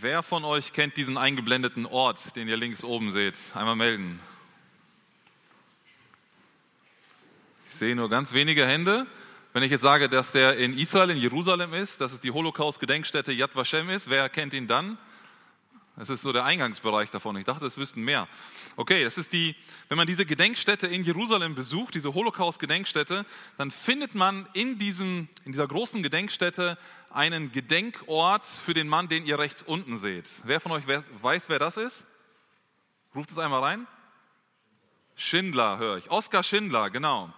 Wer von euch kennt diesen eingeblendeten Ort, den ihr links oben seht? Einmal melden. Ich sehe nur ganz wenige Hände. Wenn ich jetzt sage, dass der in Israel, in Jerusalem ist, dass es die Holocaust-Gedenkstätte Yad Vashem ist, wer kennt ihn dann? Das ist so der Eingangsbereich davon. Ich dachte, es wüssten mehr. Okay, das ist die, wenn man diese Gedenkstätte in Jerusalem besucht, diese Holocaust-Gedenkstätte, dann findet man in, diesem, in dieser großen Gedenkstätte einen Gedenkort für den Mann, den ihr rechts unten seht. Wer von euch weiß, wer das ist? Ruft es einmal rein. Schindler höre ich. Oskar Schindler, genau.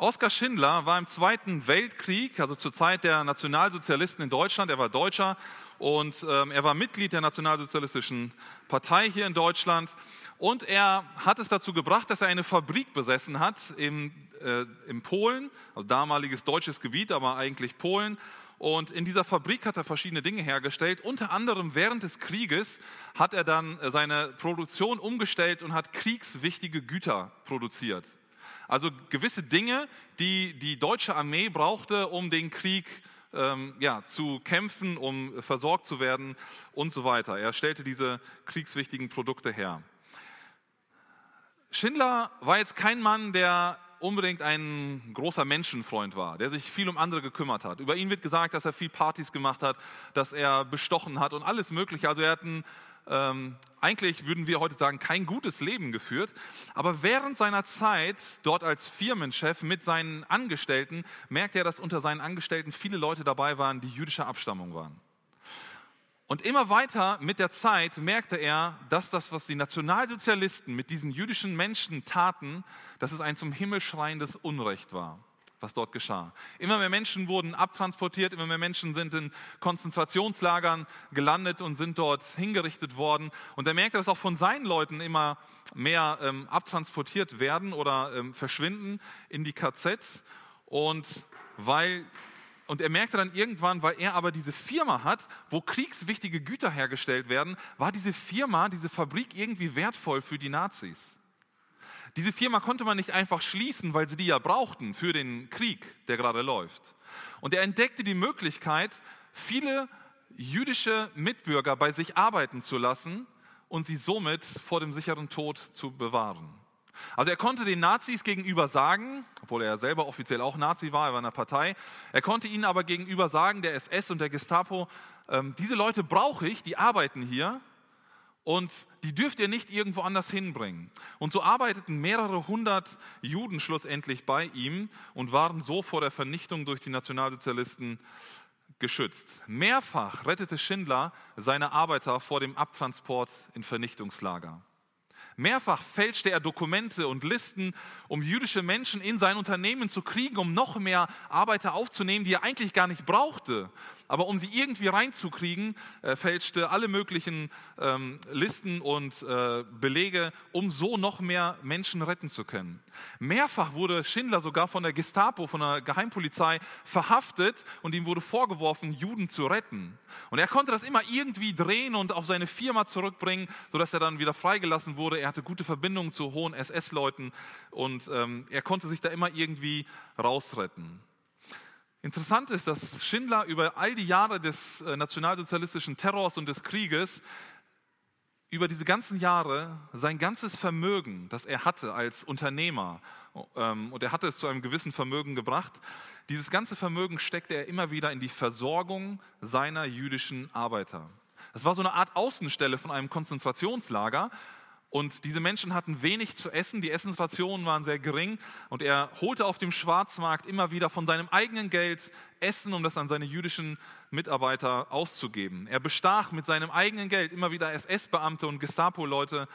Oskar Schindler war im Zweiten Weltkrieg, also zur Zeit der Nationalsozialisten in Deutschland, er war Deutscher und ähm, er war Mitglied der Nationalsozialistischen Partei hier in Deutschland und er hat es dazu gebracht, dass er eine Fabrik besessen hat in, äh, in Polen, also damaliges deutsches Gebiet, aber eigentlich Polen. Und in dieser Fabrik hat er verschiedene Dinge hergestellt. Unter anderem während des Krieges hat er dann seine Produktion umgestellt und hat kriegswichtige Güter produziert. Also gewisse Dinge, die die deutsche Armee brauchte, um den Krieg ähm, ja, zu kämpfen, um versorgt zu werden und so weiter. Er stellte diese kriegswichtigen Produkte her. Schindler war jetzt kein Mann, der unbedingt ein großer Menschenfreund war, der sich viel um andere gekümmert hat. Über ihn wird gesagt, dass er viel Partys gemacht hat, dass er bestochen hat und alles Mögliche. Also er hat ein ähm, eigentlich würden wir heute sagen, kein gutes Leben geführt. Aber während seiner Zeit dort als Firmenchef mit seinen Angestellten merkte er, dass unter seinen Angestellten viele Leute dabei waren, die jüdischer Abstammung waren. Und immer weiter mit der Zeit merkte er, dass das, was die Nationalsozialisten mit diesen jüdischen Menschen taten, dass es ein zum Himmel schreiendes Unrecht war was dort geschah. Immer mehr Menschen wurden abtransportiert, immer mehr Menschen sind in Konzentrationslagern gelandet und sind dort hingerichtet worden. Und er merkte, dass auch von seinen Leuten immer mehr ähm, abtransportiert werden oder ähm, verschwinden in die KZs. Und weil und er merkte dann irgendwann, weil er aber diese Firma hat, wo kriegswichtige Güter hergestellt werden, war diese Firma, diese Fabrik irgendwie wertvoll für die Nazis. Diese Firma konnte man nicht einfach schließen, weil sie die ja brauchten für den Krieg, der gerade läuft. Und er entdeckte die Möglichkeit, viele jüdische Mitbürger bei sich arbeiten zu lassen und sie somit vor dem sicheren Tod zu bewahren. Also er konnte den Nazis gegenüber sagen, obwohl er selber offiziell auch Nazi war, er war in der Partei, er konnte ihnen aber gegenüber sagen, der SS und der Gestapo, ähm, diese Leute brauche ich, die arbeiten hier und die dürft ihr nicht irgendwo anders hinbringen. Und so arbeiteten mehrere hundert Juden schlussendlich bei ihm und waren so vor der Vernichtung durch die Nationalsozialisten geschützt. Mehrfach rettete Schindler seine Arbeiter vor dem Abtransport in Vernichtungslager. Mehrfach fälschte er Dokumente und Listen, um jüdische Menschen in sein Unternehmen zu kriegen, um noch mehr Arbeiter aufzunehmen, die er eigentlich gar nicht brauchte. Aber um sie irgendwie reinzukriegen, äh, fälschte alle möglichen ähm, Listen und äh, Belege, um so noch mehr Menschen retten zu können. Mehrfach wurde Schindler sogar von der Gestapo, von der Geheimpolizei verhaftet und ihm wurde vorgeworfen, Juden zu retten. Und er konnte das immer irgendwie drehen und auf seine Firma zurückbringen, sodass er dann wieder freigelassen wurde. Er er hatte gute Verbindungen zu hohen SS-Leuten und ähm, er konnte sich da immer irgendwie rausretten. Interessant ist, dass Schindler über all die Jahre des äh, nationalsozialistischen Terrors und des Krieges, über diese ganzen Jahre sein ganzes Vermögen, das er hatte als Unternehmer, ähm, und er hatte es zu einem gewissen Vermögen gebracht, dieses ganze Vermögen steckte er immer wieder in die Versorgung seiner jüdischen Arbeiter. Das war so eine Art Außenstelle von einem Konzentrationslager, und diese Menschen hatten wenig zu essen, die Essensrationen waren sehr gering und er holte auf dem Schwarzmarkt immer wieder von seinem eigenen Geld Essen, um das an seine jüdischen Mitarbeiter auszugeben. Er bestach mit seinem eigenen Geld immer wieder SS-Beamte und Gestapo-Leute,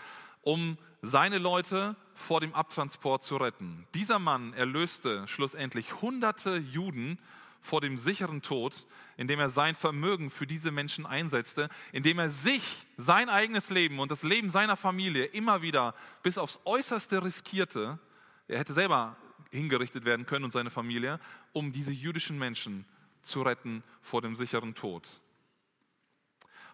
um seine Leute vor dem Abtransport zu retten. Dieser Mann erlöste schlussendlich hunderte Juden vor dem sicheren Tod, indem er sein Vermögen für diese Menschen einsetzte, indem er sich, sein eigenes Leben und das Leben seiner Familie immer wieder bis aufs Äußerste riskierte. Er hätte selber hingerichtet werden können und seine Familie, um diese jüdischen Menschen zu retten vor dem sicheren Tod.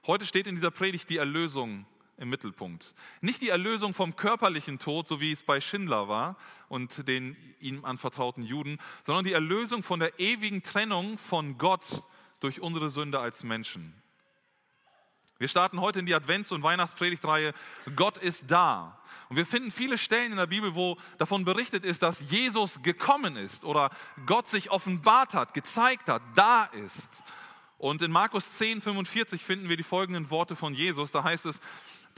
Heute steht in dieser Predigt die Erlösung im Mittelpunkt. Nicht die Erlösung vom körperlichen Tod, so wie es bei Schindler war und den ihm anvertrauten Juden, sondern die Erlösung von der ewigen Trennung von Gott durch unsere Sünde als Menschen. Wir starten heute in die Advents- und Weihnachtspredigtreihe Gott ist da. Und wir finden viele Stellen in der Bibel, wo davon berichtet ist, dass Jesus gekommen ist oder Gott sich offenbart hat, gezeigt hat, da ist. Und in Markus 10, 45 finden wir die folgenden Worte von Jesus. Da heißt es,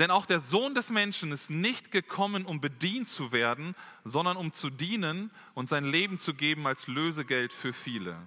denn auch der Sohn des Menschen ist nicht gekommen, um bedient zu werden, sondern um zu dienen und sein Leben zu geben als Lösegeld für viele.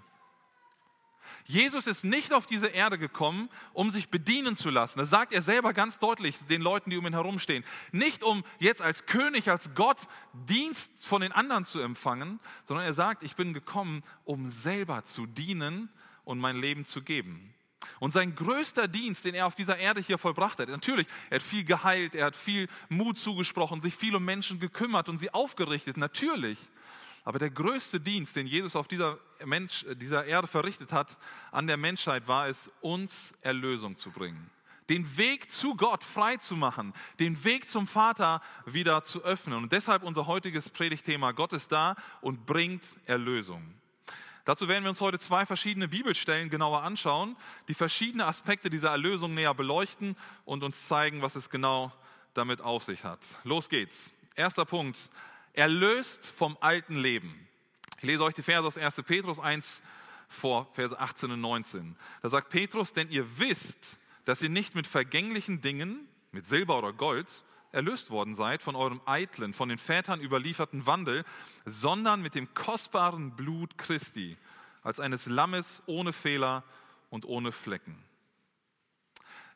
Jesus ist nicht auf diese Erde gekommen, um sich bedienen zu lassen. Das sagt er selber ganz deutlich den Leuten, die um ihn herumstehen. Nicht um jetzt als König, als Gott Dienst von den anderen zu empfangen, sondern er sagt, ich bin gekommen, um selber zu dienen und mein Leben zu geben. Und sein größter Dienst, den er auf dieser Erde hier vollbracht hat, natürlich, er hat viel geheilt, er hat viel Mut zugesprochen, sich viel um Menschen gekümmert und sie aufgerichtet, natürlich. Aber der größte Dienst, den Jesus auf dieser, Mensch, dieser Erde verrichtet hat an der Menschheit, war es, uns Erlösung zu bringen. Den Weg zu Gott frei zu machen, den Weg zum Vater wieder zu öffnen. Und deshalb unser heutiges Predigtthema, Gott ist da und bringt Erlösung. Dazu werden wir uns heute zwei verschiedene Bibelstellen genauer anschauen, die verschiedene Aspekte dieser Erlösung näher beleuchten und uns zeigen, was es genau damit auf sich hat. Los geht's. Erster Punkt, erlöst vom alten Leben. Ich lese euch die Verse aus 1. Petrus 1 vor, Verse 18 und 19. Da sagt Petrus, denn ihr wisst, dass ihr nicht mit vergänglichen Dingen, mit Silber oder Gold, erlöst worden seid von eurem eitlen, von den Vätern überlieferten Wandel, sondern mit dem kostbaren Blut Christi, als eines Lammes ohne Fehler und ohne Flecken.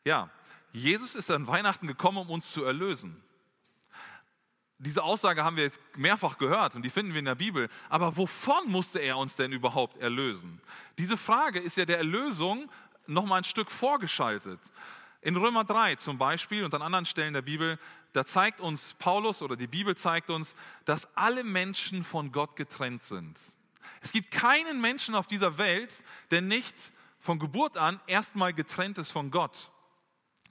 Ja, Jesus ist an Weihnachten gekommen, um uns zu erlösen. Diese Aussage haben wir jetzt mehrfach gehört und die finden wir in der Bibel. Aber wovon musste er uns denn überhaupt erlösen? Diese Frage ist ja der Erlösung noch mal ein Stück vorgeschaltet. In Römer 3 zum Beispiel und an anderen Stellen der Bibel, da zeigt uns Paulus oder die Bibel zeigt uns, dass alle Menschen von Gott getrennt sind. Es gibt keinen Menschen auf dieser Welt, der nicht von Geburt an erstmal getrennt ist von Gott,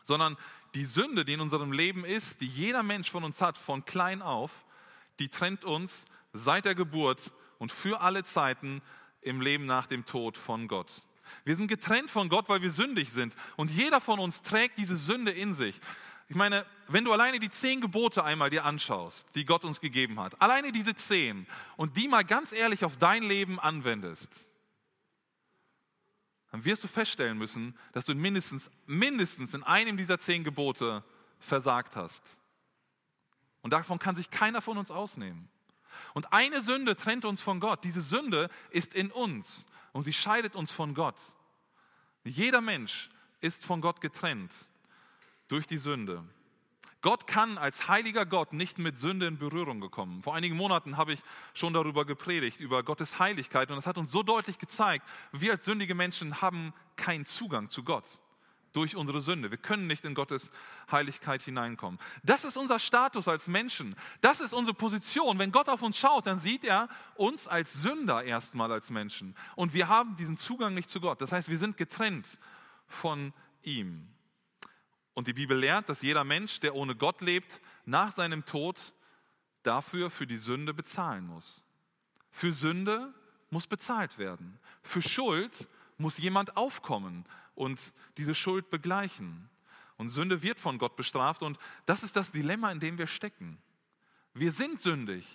sondern die Sünde, die in unserem Leben ist, die jeder Mensch von uns hat, von klein auf, die trennt uns seit der Geburt und für alle Zeiten im Leben nach dem Tod von Gott. Wir sind getrennt von Gott, weil wir sündig sind. Und jeder von uns trägt diese Sünde in sich. Ich meine, wenn du alleine die zehn Gebote einmal dir anschaust, die Gott uns gegeben hat, alleine diese zehn und die mal ganz ehrlich auf dein Leben anwendest, dann wirst du feststellen müssen, dass du mindestens, mindestens in einem dieser zehn Gebote versagt hast. Und davon kann sich keiner von uns ausnehmen. Und eine Sünde trennt uns von Gott. Diese Sünde ist in uns und sie scheidet uns von Gott. Jeder Mensch ist von Gott getrennt durch die Sünde. Gott kann als heiliger Gott nicht mit Sünde in Berührung gekommen. Vor einigen Monaten habe ich schon darüber gepredigt, über Gottes Heiligkeit. Und das hat uns so deutlich gezeigt, wir als sündige Menschen haben keinen Zugang zu Gott durch unsere Sünde. Wir können nicht in Gottes Heiligkeit hineinkommen. Das ist unser Status als Menschen. Das ist unsere Position. Wenn Gott auf uns schaut, dann sieht er uns als Sünder erstmal als Menschen. Und wir haben diesen Zugang nicht zu Gott. Das heißt, wir sind getrennt von ihm. Und die Bibel lehrt, dass jeder Mensch, der ohne Gott lebt, nach seinem Tod dafür für die Sünde bezahlen muss. Für Sünde muss bezahlt werden. Für Schuld muss jemand aufkommen und diese Schuld begleichen. Und Sünde wird von Gott bestraft und das ist das Dilemma, in dem wir stecken. Wir sind sündig.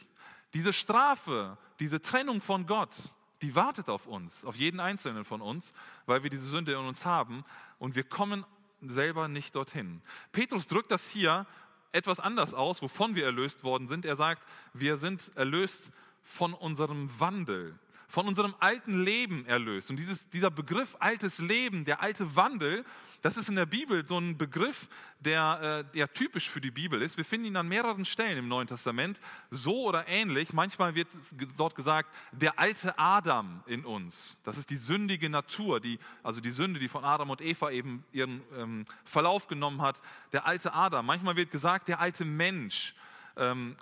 Diese Strafe, diese Trennung von Gott, die wartet auf uns, auf jeden Einzelnen von uns, weil wir diese Sünde in uns haben und wir kommen selber nicht dorthin. Petrus drückt das hier etwas anders aus, wovon wir erlöst worden sind. Er sagt, wir sind erlöst von unserem Wandel von unserem alten Leben erlöst. Und dieses, dieser Begriff altes Leben, der alte Wandel, das ist in der Bibel so ein Begriff, der, äh, der typisch für die Bibel ist. Wir finden ihn an mehreren Stellen im Neuen Testament, so oder ähnlich. Manchmal wird dort gesagt, der alte Adam in uns. Das ist die sündige Natur, die, also die Sünde, die von Adam und Eva eben ihren ähm, Verlauf genommen hat. Der alte Adam. Manchmal wird gesagt, der alte Mensch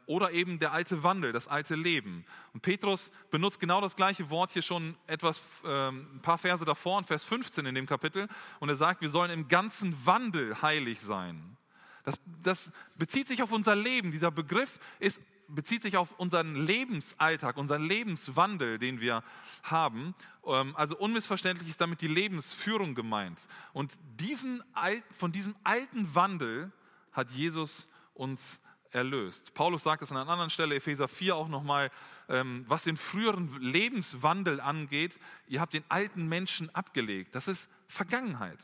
oder eben der alte Wandel, das alte Leben. Und Petrus benutzt genau das gleiche Wort hier schon etwas, ähm, ein paar Verse davor, in Vers 15 in dem Kapitel. Und er sagt, wir sollen im ganzen Wandel heilig sein. Das, das bezieht sich auf unser Leben. Dieser Begriff ist bezieht sich auf unseren Lebensalltag, unseren Lebenswandel, den wir haben. Ähm, also unmissverständlich ist damit die Lebensführung gemeint. Und diesen, von diesem alten Wandel hat Jesus uns erlöst. Paulus sagt es an einer anderen Stelle, Epheser 4 auch nochmal, ähm, was den früheren Lebenswandel angeht, ihr habt den alten Menschen abgelegt. Das ist Vergangenheit.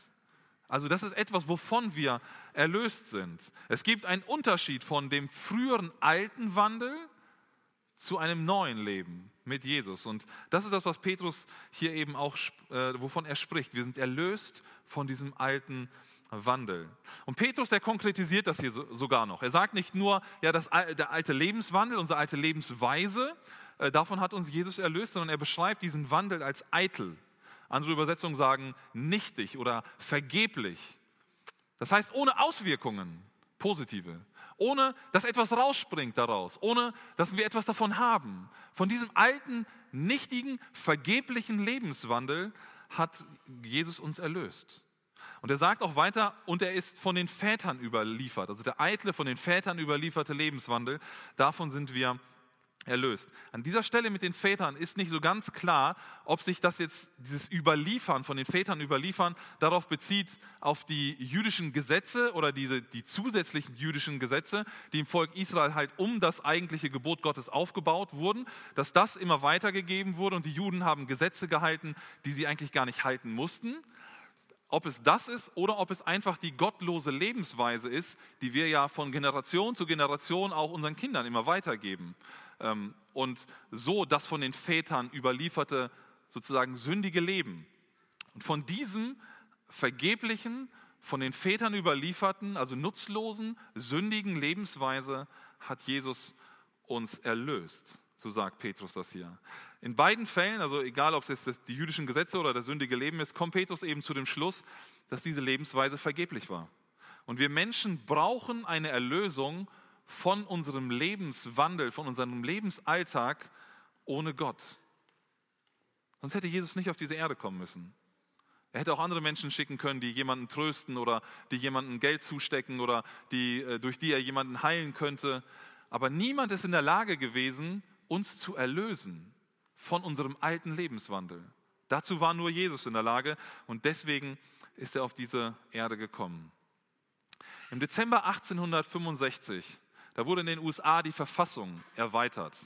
Also das ist etwas, wovon wir erlöst sind. Es gibt einen Unterschied von dem früheren alten Wandel zu einem neuen Leben mit Jesus. Und das ist das, was Petrus hier eben auch, äh, wovon er spricht. Wir sind erlöst von diesem alten Wandel. Und Petrus, der konkretisiert das hier so, sogar noch. Er sagt nicht nur, ja, das, der alte Lebenswandel, unsere alte Lebensweise, äh, davon hat uns Jesus erlöst, sondern er beschreibt diesen Wandel als eitel. Andere Übersetzungen sagen nichtig oder vergeblich. Das heißt ohne Auswirkungen, positive, ohne dass etwas rausspringt daraus, ohne dass wir etwas davon haben. Von diesem alten, nichtigen, vergeblichen Lebenswandel hat Jesus uns erlöst. Und er sagt auch weiter, und er ist von den Vätern überliefert, also der eitle, von den Vätern überlieferte Lebenswandel, davon sind wir erlöst. An dieser Stelle mit den Vätern ist nicht so ganz klar, ob sich das jetzt, dieses Überliefern, von den Vätern überliefern, darauf bezieht, auf die jüdischen Gesetze oder diese, die zusätzlichen jüdischen Gesetze, die im Volk Israel halt um das eigentliche Gebot Gottes aufgebaut wurden, dass das immer weitergegeben wurde und die Juden haben Gesetze gehalten, die sie eigentlich gar nicht halten mussten ob es das ist oder ob es einfach die gottlose Lebensweise ist, die wir ja von Generation zu Generation auch unseren Kindern immer weitergeben. Ähm, und so das von den Vätern überlieferte sozusagen sündige Leben. Und von diesem vergeblichen, von den Vätern überlieferten, also nutzlosen, sündigen Lebensweise hat Jesus uns erlöst. So sagt Petrus das hier. In beiden Fällen, also egal ob es jetzt die jüdischen Gesetze oder das sündige Leben ist, kommt Petrus eben zu dem Schluss, dass diese Lebensweise vergeblich war. Und wir Menschen brauchen eine Erlösung von unserem Lebenswandel, von unserem Lebensalltag ohne Gott. Sonst hätte Jesus nicht auf diese Erde kommen müssen. Er hätte auch andere Menschen schicken können, die jemanden trösten oder die jemanden Geld zustecken oder die, äh, durch die er jemanden heilen könnte. Aber niemand ist in der Lage gewesen, uns zu erlösen von unserem alten Lebenswandel. Dazu war nur Jesus in der Lage und deswegen ist er auf diese Erde gekommen. Im Dezember 1865, da wurde in den USA die Verfassung erweitert.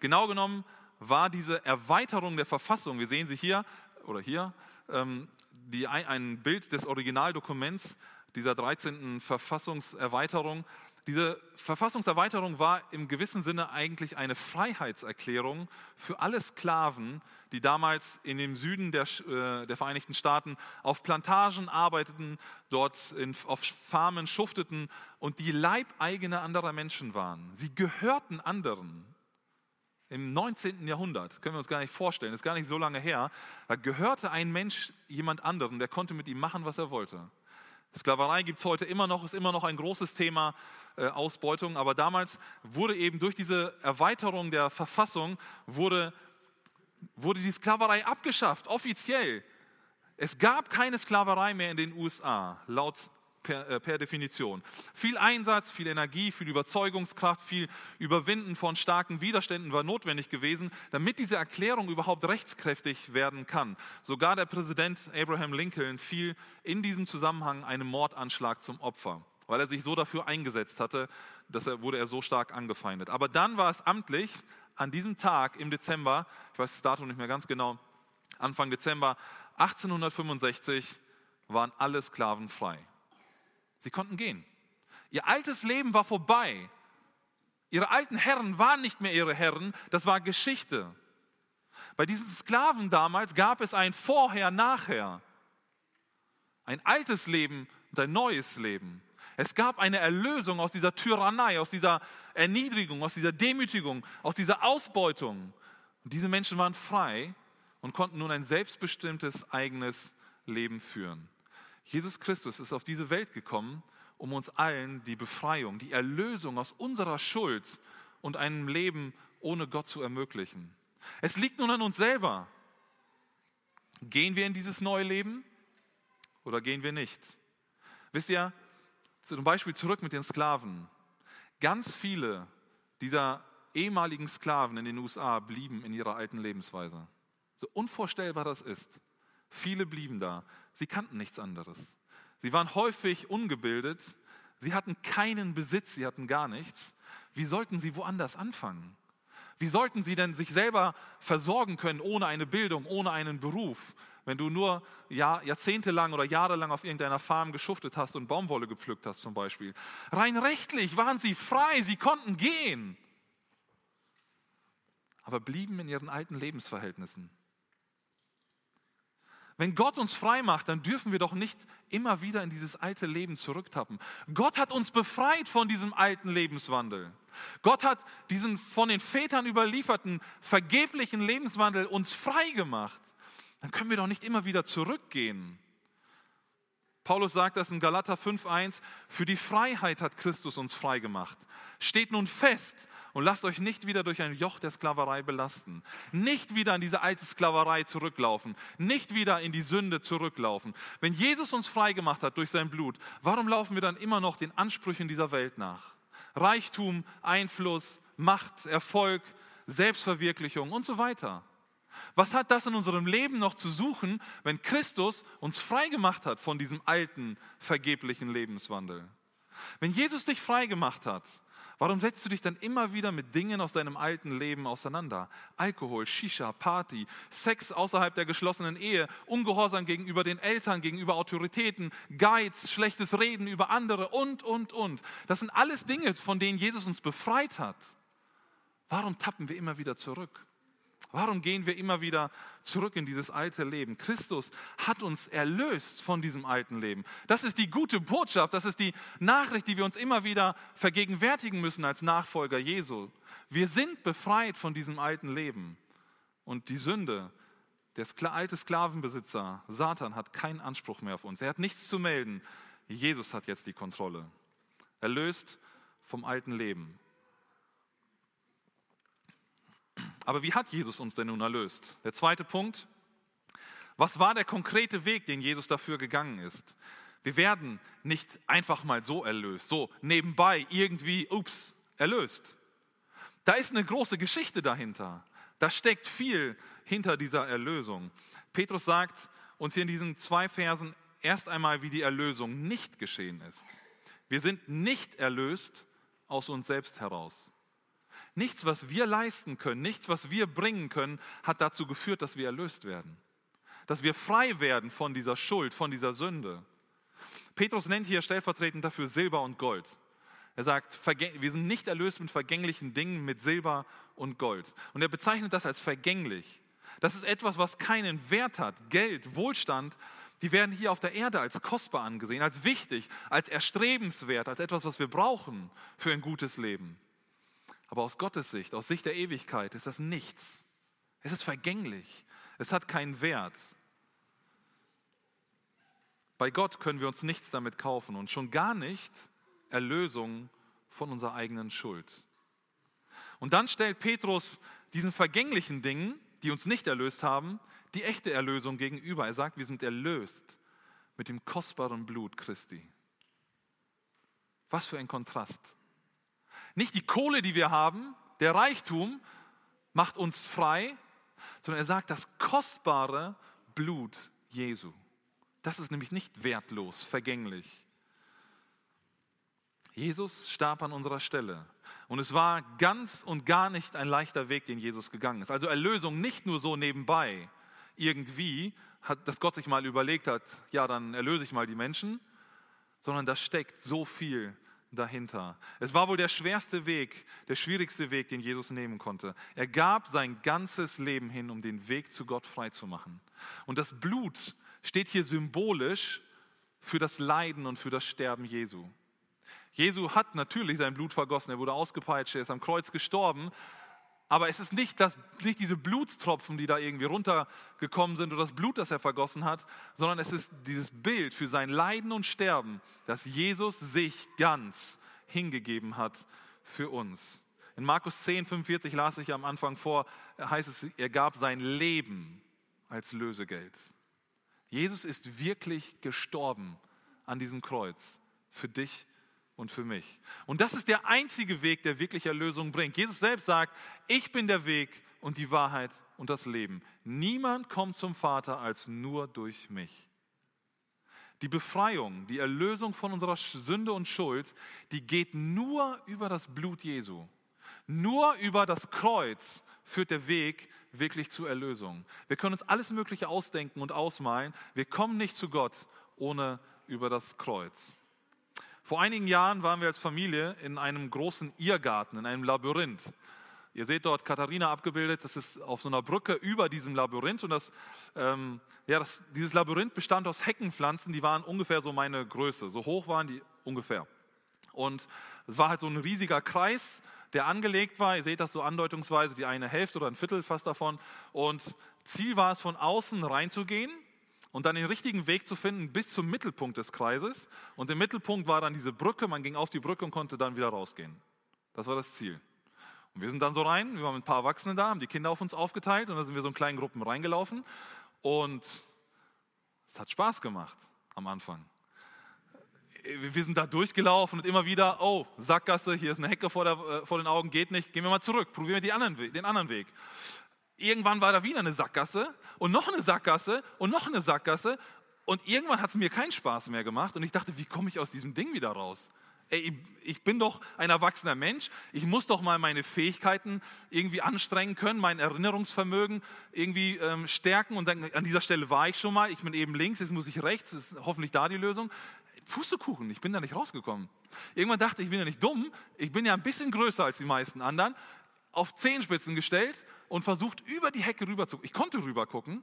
Genau genommen war diese Erweiterung der Verfassung, wir sehen sie hier oder hier, ähm, die, ein Bild des Originaldokuments dieser 13. Verfassungserweiterung. Diese Verfassungserweiterung war im gewissen Sinne eigentlich eine Freiheitserklärung für alle Sklaven, die damals in dem Süden der, äh, der Vereinigten Staaten auf Plantagen arbeiteten, dort in, auf Farmen schufteten und die Leibeigene anderer Menschen waren. Sie gehörten anderen. Im 19. Jahrhundert, können wir uns gar nicht vorstellen, ist gar nicht so lange her, da gehörte ein Mensch jemand anderem, der konnte mit ihm machen, was er wollte. Sklaverei gibt es heute immer noch, ist immer noch ein großes Thema, äh, Ausbeutung. Aber damals wurde eben durch diese Erweiterung der Verfassung, wurde, wurde die Sklaverei abgeschafft, offiziell. Es gab keine Sklaverei mehr in den USA, laut per, äh, per, Definition. Viel Einsatz, viel Energie, viel Überzeugungskraft, viel Überwinden von starken Widerständen war notwendig gewesen, damit diese Erklärung überhaupt rechtskräftig werden kann. Sogar der Präsident Abraham Lincoln fiel in diesem Zusammenhang einem Mordanschlag zum Opfer, weil er sich so dafür eingesetzt hatte, dass er, wurde er so stark angefeindet. Aber dann war es amtlich, an diesem Tag im Dezember, ich weiß das Datum nicht mehr ganz genau, Anfang Dezember 1865 waren alle Sklaven frei. Sie konnten gehen. Ihr altes Leben war vorbei. Ihre alten Herren waren nicht mehr ihre Herren, das war Geschichte. Bei diesen Sklaven damals gab es ein Vorher, Nachher. Ein altes Leben und ein neues Leben. Es gab eine Erlösung aus dieser Tyrannei, aus dieser Erniedrigung, aus dieser Demütigung, aus dieser Ausbeutung. Und diese Menschen waren frei und konnten nun ein selbstbestimmtes eigenes Leben führen. Jesus Christus ist auf diese Welt gekommen, um uns allen die Befreiung, die Erlösung aus unserer Schuld und einem Leben ohne Gott zu ermöglichen. Es liegt nun an uns selber. Gehen wir in dieses neue Leben oder gehen wir nicht? Wisst ihr, zum Beispiel zurück mit den Sklaven. Ganz viele dieser ehemaligen Sklaven in den USA blieben in ihrer alten Lebensweise. So unvorstellbar das ist. Viele blieben da. Sie kannten nichts anderes. Sie waren häufig ungebildet. Sie hatten keinen Besitz, sie hatten gar nichts. Wie sollten sie woanders anfangen? Wie sollten sie denn sich selber versorgen können ohne eine Bildung, ohne einen Beruf, wenn du nur Jahr, jahrzehntelang oder jahrelang auf irgendeiner Farm geschuftet hast und Baumwolle gepflückt hast zum Beispiel? Rein rechtlich waren sie frei, sie konnten gehen, aber blieben in ihren alten Lebensverhältnissen. Wenn Gott uns frei macht, dann dürfen wir doch nicht immer wieder in dieses alte Leben zurücktappen. Gott hat uns befreit von diesem alten Lebenswandel. Gott hat diesen von den Vätern überlieferten vergeblichen Lebenswandel uns frei gemacht. Dann können wir doch nicht immer wieder zurückgehen. Paulus sagt das in Galater 5.1, für die Freiheit hat Christus uns frei gemacht. Steht nun fest und lasst euch nicht wieder durch ein Joch der Sklaverei belasten. Nicht wieder in diese alte Sklaverei zurücklaufen. Nicht wieder in die Sünde zurücklaufen. Wenn Jesus uns frei gemacht hat durch sein Blut, warum laufen wir dann immer noch den Ansprüchen dieser Welt nach? Reichtum, Einfluss, Macht, Erfolg, Selbstverwirklichung und so weiter. Was hat das in unserem Leben noch zu suchen, wenn Christus uns frei gemacht hat von diesem alten, vergeblichen Lebenswandel? Wenn Jesus dich frei gemacht hat, warum setzt du dich dann immer wieder mit Dingen aus deinem alten Leben auseinander? Alkohol, Shisha, Party, Sex außerhalb der geschlossenen Ehe, Ungehorsam gegenüber den Eltern, gegenüber Autoritäten, Geiz, schlechtes Reden über andere und, und, und. Das sind alles Dinge, von denen Jesus uns befreit hat. Warum tappen wir immer wieder zurück? Warum gehen wir immer wieder zurück in dieses alte Leben? Christus hat uns erlöst von diesem alten Leben. Das ist die gute Botschaft, das ist die Nachricht, die wir uns immer wieder vergegenwärtigen müssen als Nachfolger Jesu. Wir sind befreit von diesem alten Leben. Und die Sünde, der alte Sklavenbesitzer, Satan, hat keinen Anspruch mehr auf uns. Er hat nichts zu melden. Jesus hat jetzt die Kontrolle. Erlöst vom alten Leben. Aber wie hat Jesus uns denn nun erlöst? Der zweite Punkt. Was war der konkrete Weg, den Jesus dafür gegangen ist? Wir werden nicht einfach mal so erlöst, so nebenbei irgendwie, ups, erlöst. Da ist eine große Geschichte dahinter. Da steckt viel hinter dieser Erlösung. Petrus sagt uns hier in diesen zwei Versen erst einmal, wie die Erlösung nicht geschehen ist. Wir sind nicht erlöst aus uns selbst heraus. Nichts, was wir leisten können, nichts, was wir bringen können, hat dazu geführt, dass wir erlöst werden. Dass wir frei werden von dieser Schuld, von dieser Sünde. Petrus nennt hier stellvertretend dafür Silber und Gold. Er sagt, wir sind nicht erlöst mit vergänglichen Dingen, mit Silber und Gold. Und er bezeichnet das als vergänglich. Das ist etwas, was keinen Wert hat. Geld, Wohlstand, die werden hier auf der Erde als kostbar angesehen, als wichtig, als erstrebenswert, als etwas, was wir brauchen für ein gutes Leben. Aber aus Gottes Sicht, aus Sicht der Ewigkeit, ist das nichts. Es ist vergänglich. Es hat keinen Wert. Bei Gott können wir uns nichts damit kaufen und schon gar nicht Erlösung von unserer eigenen Schuld. Und dann stellt Petrus diesen vergänglichen Dingen, die uns nicht erlöst haben, die echte Erlösung gegenüber. Er sagt, wir sind erlöst mit dem kostbaren Blut Christi. Was für ein Kontrast. Nicht die Kohle, die wir haben, der Reichtum macht uns frei, sondern er sagt, das kostbare Blut Jesu. Das ist nämlich nicht wertlos, vergänglich. Jesus starb an unserer Stelle. Und es war ganz und gar nicht ein leichter Weg, den Jesus gegangen ist. Also Erlösung nicht nur so nebenbei, irgendwie, hat, dass Gott sich mal überlegt hat, ja, dann erlöse ich mal die Menschen, sondern da steckt so viel dahinter. Es war wohl der schwerste Weg, der schwierigste Weg, den Jesus nehmen konnte. Er gab sein ganzes Leben hin, um den Weg zu Gott freizumachen. Und das Blut steht hier symbolisch für das Leiden und für das Sterben Jesu. Jesu hat natürlich sein Blut vergossen, er wurde ausgepeitscht, er ist am Kreuz gestorben, aber es ist nicht, das, nicht diese Blutstropfen, die da irgendwie runtergekommen sind oder das Blut, das er vergossen hat, sondern es ist dieses Bild für sein Leiden und Sterben, dass Jesus sich ganz hingegeben hat für uns. In Markus 10, 45 las ich am Anfang vor, heißt es, er gab sein Leben als Lösegeld. Jesus ist wirklich gestorben an diesem Kreuz für dich und für mich. Und das ist der einzige Weg, der wirklich Erlösung bringt. Jesus selbst sagt, ich bin der Weg und die Wahrheit und das Leben. Niemand kommt zum Vater als nur durch mich. Die Befreiung, die Erlösung von unserer Sünde und Schuld, die geht nur über das Blut Jesu. Nur über das Kreuz führt der Weg wirklich zur Erlösung. Wir können uns alles Mögliche ausdenken und ausmalen. Wir kommen nicht zu Gott ohne über das Kreuz. Vor einigen Jahren waren wir als Familie in einem großen Irrgarten, in einem Labyrinth. Ihr seht dort Katharina abgebildet, das ist auf so einer Brücke über diesem Labyrinth. Und das, ähm, ja, das, dieses Labyrinth bestand aus Heckenpflanzen, die waren ungefähr so meine Größe. So hoch waren die ungefähr. Und es war halt so ein riesiger Kreis, der angelegt war. Ihr seht das so andeutungsweise, die eine Hälfte oder ein Viertel fast davon. Und Ziel war es, von außen reinzugehen und dann den richtigen Weg zu finden bis zum Mittelpunkt des Kreises. Und im Mittelpunkt war dann diese Brücke, man ging auf die Brücke und konnte dann wieder rausgehen. Das war das Ziel. Und wir sind dann so rein, wir waren mit ein paar Erwachsenen da, haben die Kinder auf uns aufgeteilt und dann sind wir so in kleinen Gruppen reingelaufen. Und es hat Spaß gemacht am Anfang. Wir sind da durchgelaufen und immer wieder, oh, Sackgasse, hier ist eine Hecke vor, der, äh, vor den Augen, geht nicht, gehen wir mal zurück, probieren wir anderen, den anderen Weg. Irgendwann war da wieder eine Sackgasse und noch eine Sackgasse und noch eine Sackgasse. Und irgendwann hat es mir keinen Spaß mehr gemacht und ich dachte, wie komme ich aus diesem Ding wieder raus? Ey, ich bin doch ein erwachsener Mensch. Ich muss doch mal meine Fähigkeiten irgendwie anstrengen können, mein Erinnerungsvermögen irgendwie ähm, stärken. Und dann, an dieser Stelle war ich schon mal. Ich bin eben links, jetzt muss ich rechts. Ist hoffentlich da die Lösung. Pustekuchen, ich bin da nicht rausgekommen. Irgendwann dachte ich, ich bin ja nicht dumm. Ich bin ja ein bisschen größer als die meisten anderen. Auf Zehenspitzen gestellt und versucht, über die Hecke rüber zu gucken. Ich konnte rüber gucken,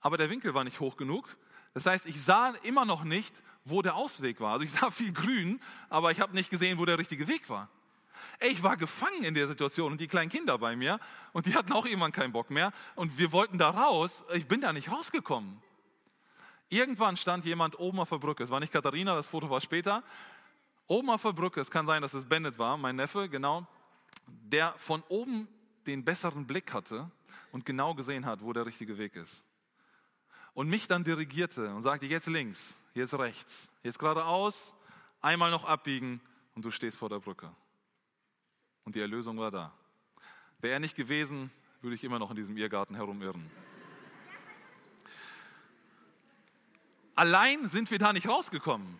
aber der Winkel war nicht hoch genug. Das heißt, ich sah immer noch nicht, wo der Ausweg war. Also ich sah viel grün, aber ich habe nicht gesehen, wo der richtige Weg war. Ich war gefangen in der Situation und die kleinen Kinder bei mir und die hatten auch irgendwann keinen Bock mehr und wir wollten da raus. Ich bin da nicht rausgekommen. Irgendwann stand jemand oben auf der Brücke. Es war nicht Katharina, das Foto war später. Oben auf der Brücke, es kann sein, dass es Bennett war, mein Neffe, genau, der von oben den besseren Blick hatte und genau gesehen hat, wo der richtige Weg ist. Und mich dann dirigierte und sagte, jetzt links, jetzt rechts, jetzt geradeaus, einmal noch abbiegen und du stehst vor der Brücke. Und die Erlösung war da. Wäre er nicht gewesen, würde ich immer noch in diesem Irrgarten herumirren. Allein sind wir da nicht rausgekommen.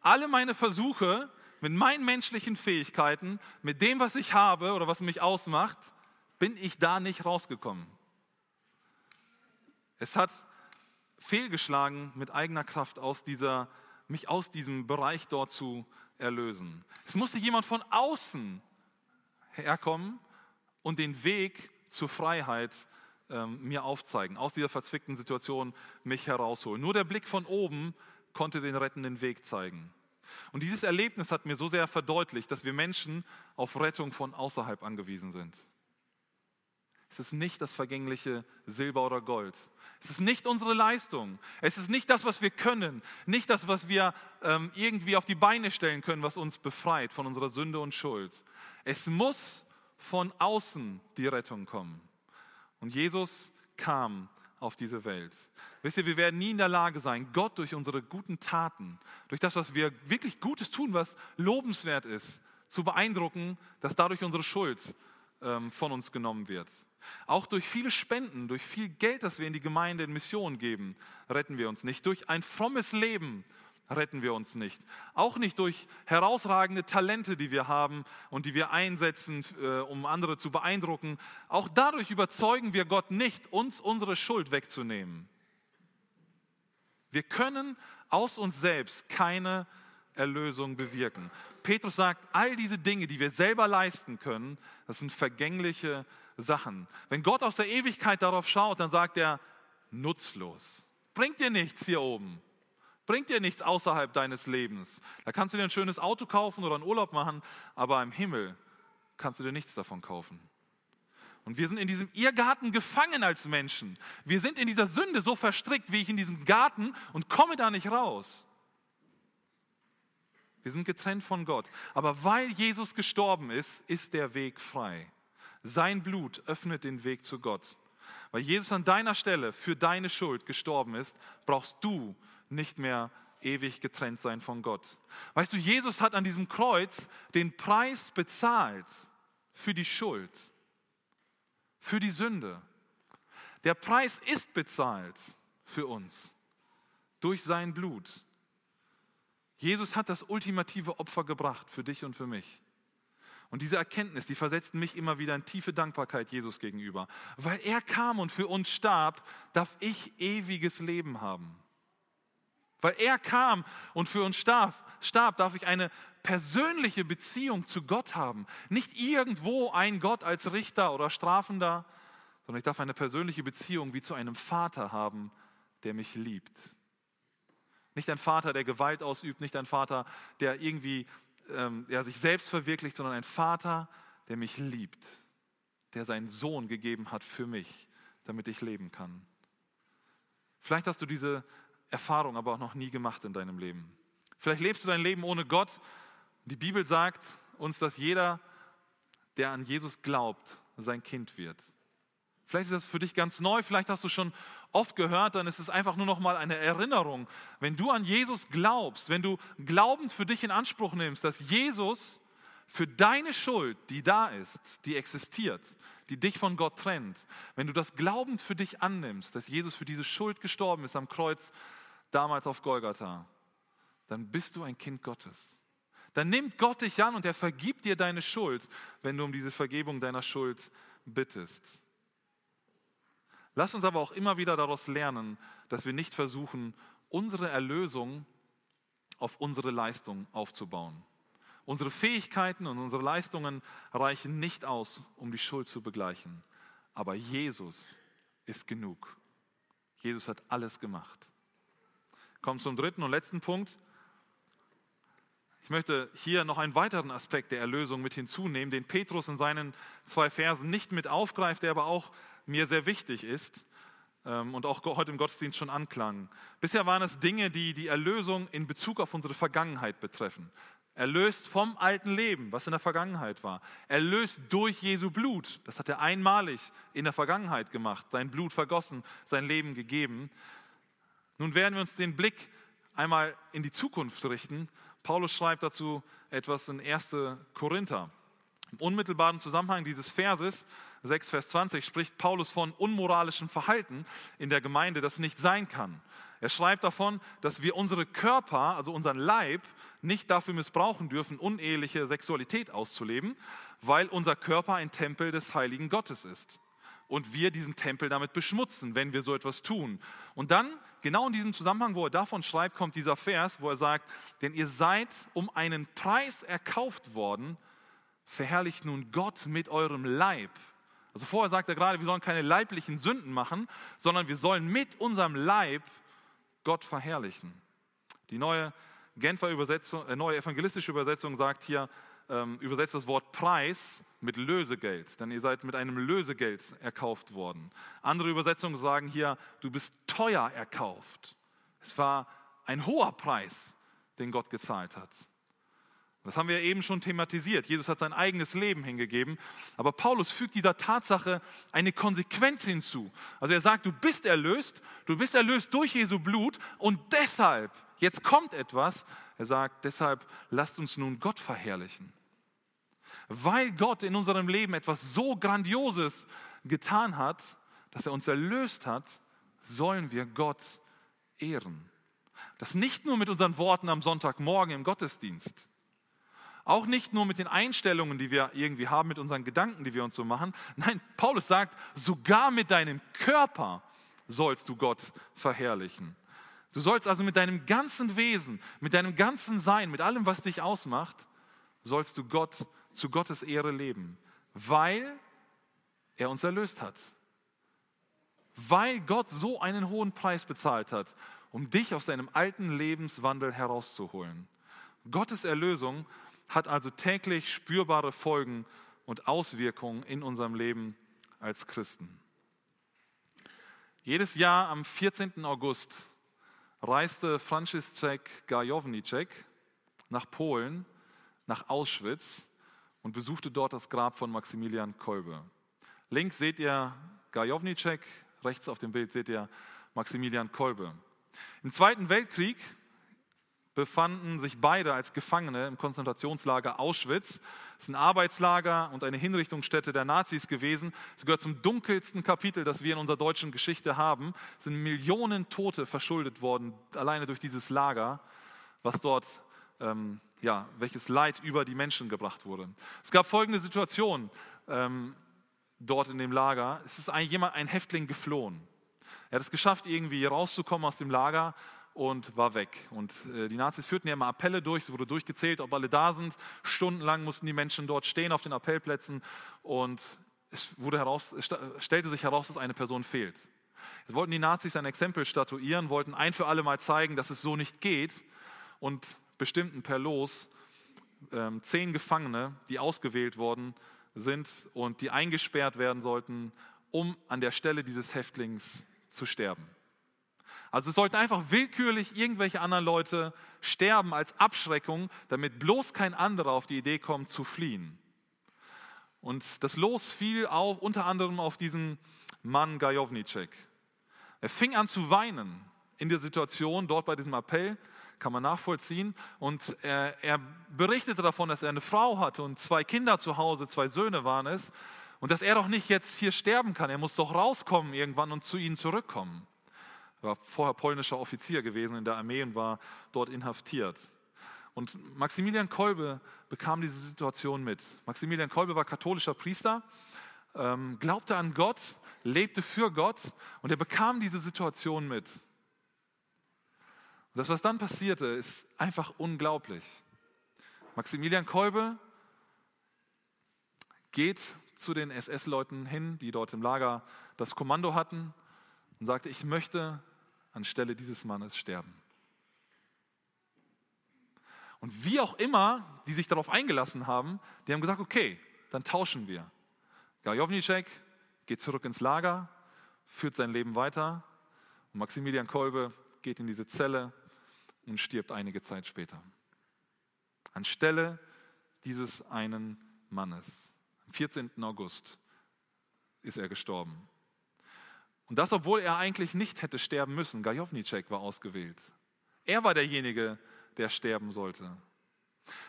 Alle meine Versuche, mit meinen menschlichen Fähigkeiten, mit dem, was ich habe oder was mich ausmacht, bin ich da nicht rausgekommen. Es hat fehlgeschlagen, mit eigener Kraft aus dieser, mich aus diesem Bereich dort zu erlösen. Es musste jemand von außen herkommen und den Weg zur Freiheit ähm, mir aufzeigen, aus dieser verzwickten Situation mich herausholen. Nur der Blick von oben konnte den rettenden Weg zeigen. Und dieses Erlebnis hat mir so sehr verdeutlicht, dass wir Menschen auf Rettung von außerhalb angewiesen sind. Es ist nicht das vergängliche Silber oder Gold. Es ist nicht unsere Leistung. Es ist nicht das, was wir können. Nicht das, was wir ähm, irgendwie auf die Beine stellen können, was uns befreit von unserer Sünde und Schuld. Es muss von außen die Rettung kommen. Und Jesus kam auf diese Welt. Wisst ihr, wir werden nie in der Lage sein, Gott durch unsere guten Taten, durch das, was wir wirklich Gutes tun, was lobenswert ist, zu beeindrucken, dass dadurch unsere Schuld ähm, von uns genommen wird. Auch durch viele Spenden, durch viel Geld, das wir in die Gemeinde in Mission geben, retten wir uns nicht. Durch ein frommes Leben retten wir uns nicht. Auch nicht durch herausragende Talente, die wir haben und die wir einsetzen, äh, um andere zu beeindrucken. Auch dadurch überzeugen wir Gott nicht, uns unsere Schuld wegzunehmen. Wir können aus uns selbst keine Erlösung bewirken. Petrus sagt, all diese Dinge, die wir selber leisten können, das sind vergängliche Sachen. Wenn Gott aus der Ewigkeit darauf schaut, dann sagt er, nutzlos. Bringt dir nichts hier oben bringt dir nichts außerhalb deines Lebens. Da kannst du dir ein schönes Auto kaufen oder einen Urlaub machen, aber im Himmel kannst du dir nichts davon kaufen. Und wir sind in diesem Irrgarten gefangen als Menschen. Wir sind in dieser Sünde so verstrickt, wie ich in diesem Garten und komme da nicht raus. Wir sind getrennt von Gott. Aber weil Jesus gestorben ist, ist der Weg frei. Sein Blut öffnet den Weg zu Gott. Weil Jesus an deiner Stelle für deine Schuld gestorben ist, brauchst du nicht mehr ewig getrennt sein von Gott. Weißt du, Jesus hat an diesem Kreuz den Preis bezahlt für die Schuld, für die Sünde. Der Preis ist bezahlt für uns durch sein Blut. Jesus hat das ultimative Opfer gebracht für dich und für mich. Und diese Erkenntnis, die versetzt mich immer wieder in tiefe Dankbarkeit Jesus gegenüber. Weil er kam und für uns starb, darf ich ewiges Leben haben. Weil er kam und für uns starb, starb, darf ich eine persönliche Beziehung zu Gott haben. Nicht irgendwo ein Gott als Richter oder Strafender, sondern ich darf eine persönliche Beziehung wie zu einem Vater haben, der mich liebt. Nicht ein Vater, der Gewalt ausübt, nicht ein Vater, der irgendwie ähm, ja, sich selbst verwirklicht, sondern ein Vater, der mich liebt, der seinen Sohn gegeben hat für mich, damit ich leben kann. Vielleicht hast du diese Erfahrung aber auch noch nie gemacht in deinem Leben. Vielleicht lebst du dein Leben ohne Gott. Die Bibel sagt uns, dass jeder, der an Jesus glaubt, sein Kind wird. Vielleicht ist das für dich ganz neu, vielleicht hast du schon oft gehört, dann ist es einfach nur noch mal eine Erinnerung. Wenn du an Jesus glaubst, wenn du glaubend für dich in Anspruch nimmst, dass Jesus für deine Schuld, die da ist, die existiert, die dich von Gott trennt, wenn du das glaubend für dich annimmst, dass Jesus für diese Schuld gestorben ist am Kreuz damals auf Golgatha, dann bist du ein Kind Gottes. Dann nimmt Gott dich an und er vergibt dir deine Schuld, wenn du um diese Vergebung deiner Schuld bittest. Lass uns aber auch immer wieder daraus lernen, dass wir nicht versuchen, unsere Erlösung auf unsere Leistung aufzubauen. Unsere Fähigkeiten und unsere Leistungen reichen nicht aus, um die Schuld zu begleichen. Aber Jesus ist genug. Jesus hat alles gemacht. Kommt zum dritten und letzten Punkt. Ich möchte hier noch einen weiteren Aspekt der Erlösung mit hinzunehmen, den Petrus in seinen zwei Versen nicht mit aufgreift, der aber auch mir sehr wichtig ist ähm, und auch heute im Gottesdienst schon anklang. Bisher waren es Dinge, die die Erlösung in Bezug auf unsere Vergangenheit betreffen. Erlöst vom alten Leben, was in der Vergangenheit war. Erlöst durch Jesu Blut. Das hat er einmalig in der Vergangenheit gemacht. Sein Blut vergossen, sein Leben gegeben. Nun werden wir uns den Blick einmal in die Zukunft richten. Paulus schreibt dazu etwas in 1. Korinther. Im unmittelbaren Zusammenhang dieses Verses 6, Vers 20 spricht Paulus von unmoralischem Verhalten in der Gemeinde, das nicht sein kann. Er schreibt davon, dass wir unsere Körper, also unseren Leib, nicht dafür missbrauchen dürfen, uneheliche Sexualität auszuleben, weil unser Körper ein Tempel des heiligen Gottes ist. Und wir diesen Tempel damit beschmutzen, wenn wir so etwas tun. Und dann, genau in diesem Zusammenhang, wo er davon schreibt, kommt dieser Vers, wo er sagt, denn ihr seid um einen Preis erkauft worden, verherrlicht nun Gott mit eurem Leib. Also vorher sagt er gerade, wir sollen keine leiblichen Sünden machen, sondern wir sollen mit unserem Leib Gott verherrlichen. Die neue Genfer Übersetzung, äh, neue evangelistische Übersetzung sagt hier, ähm, übersetzt das Wort Preis mit Lösegeld, denn ihr seid mit einem Lösegeld erkauft worden. Andere Übersetzungen sagen hier, du bist teuer erkauft. Es war ein hoher Preis, den Gott gezahlt hat. Das haben wir eben schon thematisiert. Jesus hat sein eigenes Leben hingegeben. Aber Paulus fügt dieser Tatsache eine Konsequenz hinzu. Also er sagt, du bist erlöst, du bist erlöst durch Jesu Blut und deshalb, jetzt kommt etwas. Er sagt, deshalb lasst uns nun Gott verherrlichen. Weil Gott in unserem Leben etwas so Grandioses getan hat, dass er uns erlöst hat, sollen wir Gott ehren. Das nicht nur mit unseren Worten am Sonntagmorgen im Gottesdienst, auch nicht nur mit den Einstellungen, die wir irgendwie haben, mit unseren Gedanken, die wir uns so machen. Nein, Paulus sagt, sogar mit deinem Körper sollst du Gott verherrlichen. Du sollst also mit deinem ganzen Wesen, mit deinem ganzen Sein, mit allem, was dich ausmacht, sollst du Gott zu Gottes Ehre leben, weil er uns erlöst hat. Weil Gott so einen hohen Preis bezahlt hat, um dich aus deinem alten Lebenswandel herauszuholen. Gottes Erlösung hat also täglich spürbare Folgen und Auswirkungen in unserem Leben als Christen. Jedes Jahr am 14. August reiste Franciszek Gajownicek nach Polen, nach Auschwitz und besuchte dort das Grab von Maximilian Kolbe. Links seht ihr Gajownicek, rechts auf dem Bild seht ihr Maximilian Kolbe. Im Zweiten Weltkrieg befanden sich beide als Gefangene im Konzentrationslager Auschwitz. Es ist ein Arbeitslager und eine Hinrichtungsstätte der Nazis gewesen. Es gehört zum dunkelsten Kapitel, das wir in unserer deutschen Geschichte haben. Es sind Millionen Tote verschuldet worden, alleine durch dieses Lager, was dort, ähm, ja, welches Leid über die Menschen gebracht wurde. Es gab folgende Situation ähm, dort in dem Lager. Es ist ein, jemand, ein Häftling geflohen. Er hat es geschafft, irgendwie rauszukommen aus dem Lager und war weg. Und äh, die Nazis führten ja immer Appelle durch, es wurde durchgezählt, ob alle da sind. Stundenlang mussten die Menschen dort stehen auf den Appellplätzen und es, wurde heraus, es stellte sich heraus, dass eine Person fehlt. Jetzt wollten die Nazis ein Exempel statuieren, wollten ein für alle Mal zeigen, dass es so nicht geht und bestimmten per Los ähm, zehn Gefangene, die ausgewählt worden sind und die eingesperrt werden sollten, um an der Stelle dieses Häftlings zu sterben. Also es sollten einfach willkürlich irgendwelche anderen Leute sterben als Abschreckung, damit bloß kein anderer auf die Idee kommt zu fliehen. Und das Los fiel auch unter anderem auf diesen Mann Gajownicek. Er fing an zu weinen in der Situation, dort bei diesem Appell, kann man nachvollziehen. Und er, er berichtete davon, dass er eine Frau hatte und zwei Kinder zu Hause, zwei Söhne waren es. Und dass er doch nicht jetzt hier sterben kann. Er muss doch rauskommen irgendwann und zu ihnen zurückkommen. Er war vorher polnischer Offizier gewesen in der Armee und war dort inhaftiert. Und Maximilian Kolbe bekam diese Situation mit. Maximilian Kolbe war katholischer Priester, ähm, glaubte an Gott, lebte für Gott und er bekam diese Situation mit. Das, was dann passierte, ist einfach unglaublich. Maximilian Kolbe geht zu den SS-Leuten hin, die dort im Lager das Kommando hatten und sagte, ich möchte anstelle dieses Mannes sterben. Und wie auch immer, die sich darauf eingelassen haben, die haben gesagt, okay, dann tauschen wir. Gajownicek geht zurück ins Lager, führt sein Leben weiter und Maximilian Kolbe geht in diese Zelle und stirbt einige Zeit später. Anstelle dieses einen Mannes. Am 14. August ist er gestorben. Und das, obwohl er eigentlich nicht hätte sterben müssen. Gajownicek war ausgewählt. Er war derjenige, der sterben sollte.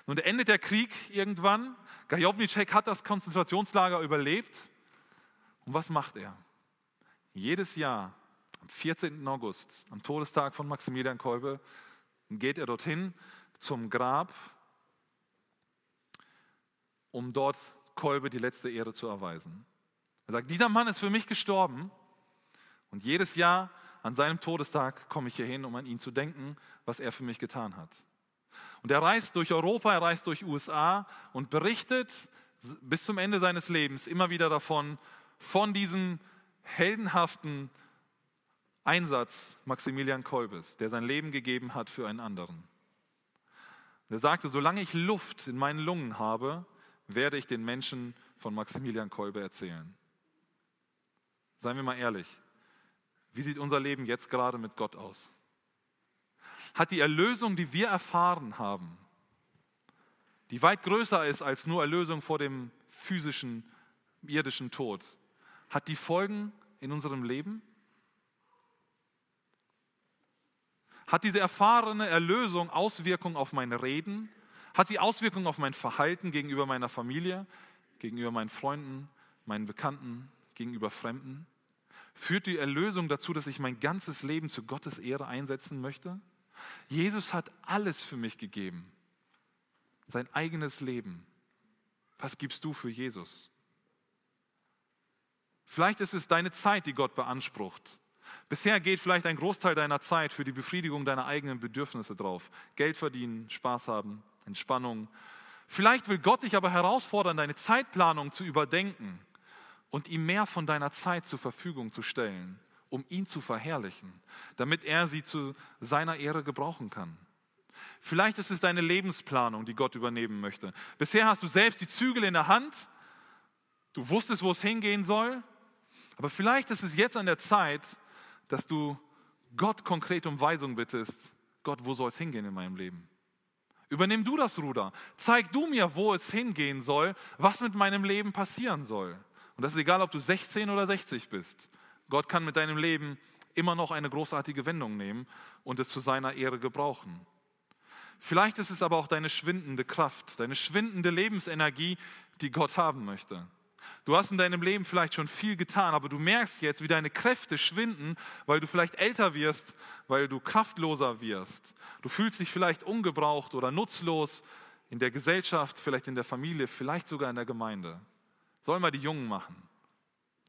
Nun endet der Krieg irgendwann. Gajownicek hat das Konzentrationslager überlebt. Und was macht er? Jedes Jahr, am 14. August, am Todestag von Maximilian Kolbe, geht er dorthin zum Grab, um dort Kolbe die letzte Ehre zu erweisen. Er sagt, dieser Mann ist für mich gestorben und jedes Jahr an seinem Todestag komme ich hier hin, um an ihn zu denken, was er für mich getan hat. Und er reist durch Europa, er reist durch USA und berichtet bis zum Ende seines Lebens immer wieder davon, von diesem heldenhaften Einsatz Maximilian Kolbes, der sein Leben gegeben hat für einen anderen. Er sagte, solange ich Luft in meinen Lungen habe, werde ich den Menschen von Maximilian Kolbe erzählen. Seien wir mal ehrlich, wie sieht unser Leben jetzt gerade mit Gott aus? Hat die Erlösung, die wir erfahren haben, die weit größer ist als nur Erlösung vor dem physischen, irdischen Tod, hat die Folgen in unserem Leben? Hat diese erfahrene Erlösung Auswirkungen auf mein Reden? Hat sie Auswirkungen auf mein Verhalten gegenüber meiner Familie, gegenüber meinen Freunden, meinen Bekannten, gegenüber Fremden? Führt die Erlösung dazu, dass ich mein ganzes Leben zu Gottes Ehre einsetzen möchte? Jesus hat alles für mich gegeben. Sein eigenes Leben. Was gibst du für Jesus? Vielleicht ist es deine Zeit, die Gott beansprucht. Bisher geht vielleicht ein Großteil deiner Zeit für die Befriedigung deiner eigenen Bedürfnisse drauf. Geld verdienen, Spaß haben, Entspannung. Vielleicht will Gott dich aber herausfordern, deine Zeitplanung zu überdenken und ihm mehr von deiner Zeit zur Verfügung zu stellen, um ihn zu verherrlichen, damit er sie zu seiner Ehre gebrauchen kann. Vielleicht ist es deine Lebensplanung, die Gott übernehmen möchte. Bisher hast du selbst die Zügel in der Hand, du wusstest, wo es hingehen soll, aber vielleicht ist es jetzt an der Zeit, dass du Gott konkret um Weisung bittest. Gott, wo soll es hingehen in meinem Leben? Übernimm du das Ruder. Zeig du mir, wo es hingehen soll, was mit meinem Leben passieren soll. Und das ist egal, ob du 16 oder 60 bist. Gott kann mit deinem Leben immer noch eine großartige Wendung nehmen und es zu seiner Ehre gebrauchen. Vielleicht ist es aber auch deine schwindende Kraft, deine schwindende Lebensenergie, die Gott haben möchte. Du hast in deinem Leben vielleicht schon viel getan, aber du merkst jetzt, wie deine Kräfte schwinden, weil du vielleicht älter wirst, weil du kraftloser wirst. Du fühlst dich vielleicht ungebraucht oder nutzlos in der Gesellschaft, vielleicht in der Familie, vielleicht sogar in der Gemeinde. Soll mal die Jungen machen.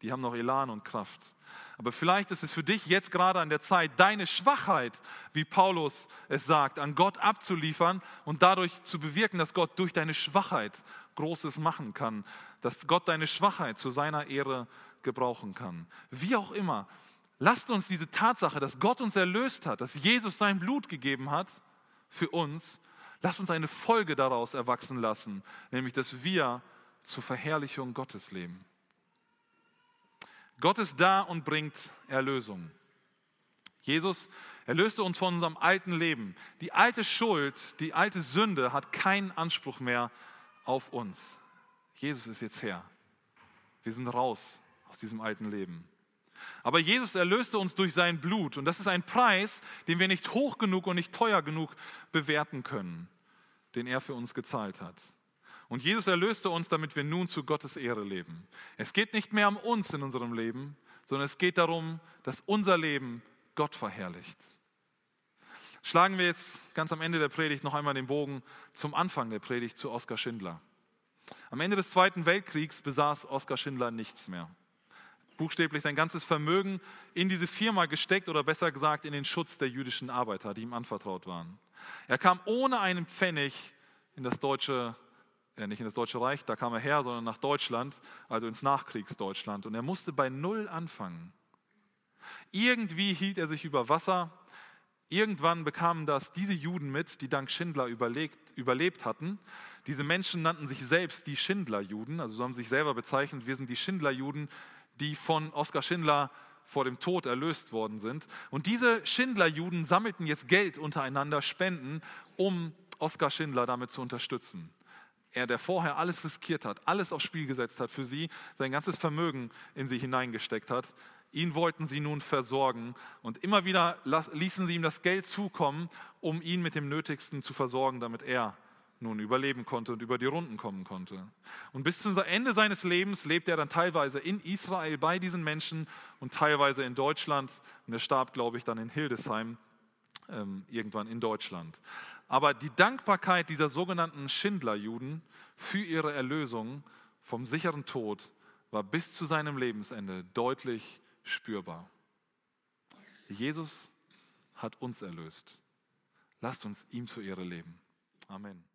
Die haben noch Elan und Kraft. Aber vielleicht ist es für dich jetzt gerade an der Zeit, deine Schwachheit, wie Paulus es sagt, an Gott abzuliefern und dadurch zu bewirken, dass Gott durch deine Schwachheit Großes machen kann, dass Gott deine Schwachheit zu seiner Ehre gebrauchen kann. Wie auch immer, lasst uns diese Tatsache, dass Gott uns erlöst hat, dass Jesus sein Blut gegeben hat für uns, lasst uns eine Folge daraus erwachsen lassen, nämlich dass wir zur Verherrlichung Gottes leben. Gott ist da und bringt Erlösung. Jesus erlöste uns von unserem alten Leben. Die alte Schuld, die alte Sünde hat keinen Anspruch mehr auf uns. Jesus ist jetzt Herr. Wir sind raus aus diesem alten Leben. Aber Jesus erlöste uns durch sein Blut und das ist ein Preis, den wir nicht hoch genug und nicht teuer genug bewerten können, den er für uns gezahlt hat. Und Jesus erlöste uns, damit wir nun zu Gottes Ehre leben. Es geht nicht mehr um uns in unserem Leben, sondern es geht darum, dass unser Leben Gott verherrlicht. Schlagen wir jetzt ganz am Ende der Predigt noch einmal den Bogen zum Anfang der Predigt zu Oskar Schindler. Am Ende des Zweiten Weltkriegs besaß Oskar Schindler nichts mehr. Buchstäblich sein ganzes Vermögen in diese Firma gesteckt oder besser gesagt in den Schutz der jüdischen Arbeiter, die ihm anvertraut waren. Er kam ohne einen Pfennig in das deutsche nicht in das Deutsche Reich, da kam er her, sondern nach Deutschland, also ins Nachkriegsdeutschland. Und er musste bei Null anfangen. Irgendwie hielt er sich über Wasser. Irgendwann bekamen das diese Juden mit, die dank Schindler überlegt, überlebt hatten. Diese Menschen nannten sich selbst die Schindler-Juden, also so haben sich selber bezeichnet, wir sind die Schindler-Juden, die von Oskar Schindler vor dem Tod erlöst worden sind. Und diese Schindler-Juden sammelten jetzt Geld untereinander, Spenden, um Oskar Schindler damit zu unterstützen er, der vorher alles riskiert hat, alles aufs Spiel gesetzt hat für sie, sein ganzes Vermögen in sie hineingesteckt hat, ihn wollten sie nun versorgen und immer wieder ließen sie ihm das Geld zukommen, um ihn mit dem Nötigsten zu versorgen, damit er nun überleben konnte und über die Runden kommen konnte. Und bis zum Ende seines Lebens lebte er dann teilweise in Israel bei diesen Menschen und teilweise in Deutschland. Und er starb, glaube ich, dann in Hildesheim ähm, irgendwann in Deutschland. Aber die Dankbarkeit dieser sogenannten Schindlerjuden für ihre Erlösung vom sicheren Tod war bis zu seinem Lebensende deutlich spürbar. Jesus hat uns erlöst. Lasst uns ihm zur Ehre leben. Amen.